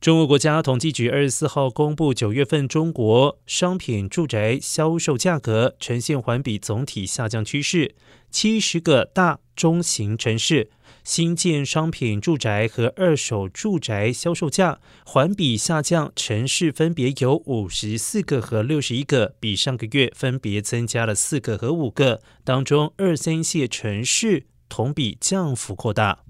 中国国家统计局二十四号公布九月份中国商品住宅销售价格呈现环比总体下降趋势七十个大中型城市新建商品住宅和二手住宅销售价环比下降城市分别有五十四个和六十一个比上个月分别增加了四个和五个当中二三线城市同比降幅扩大。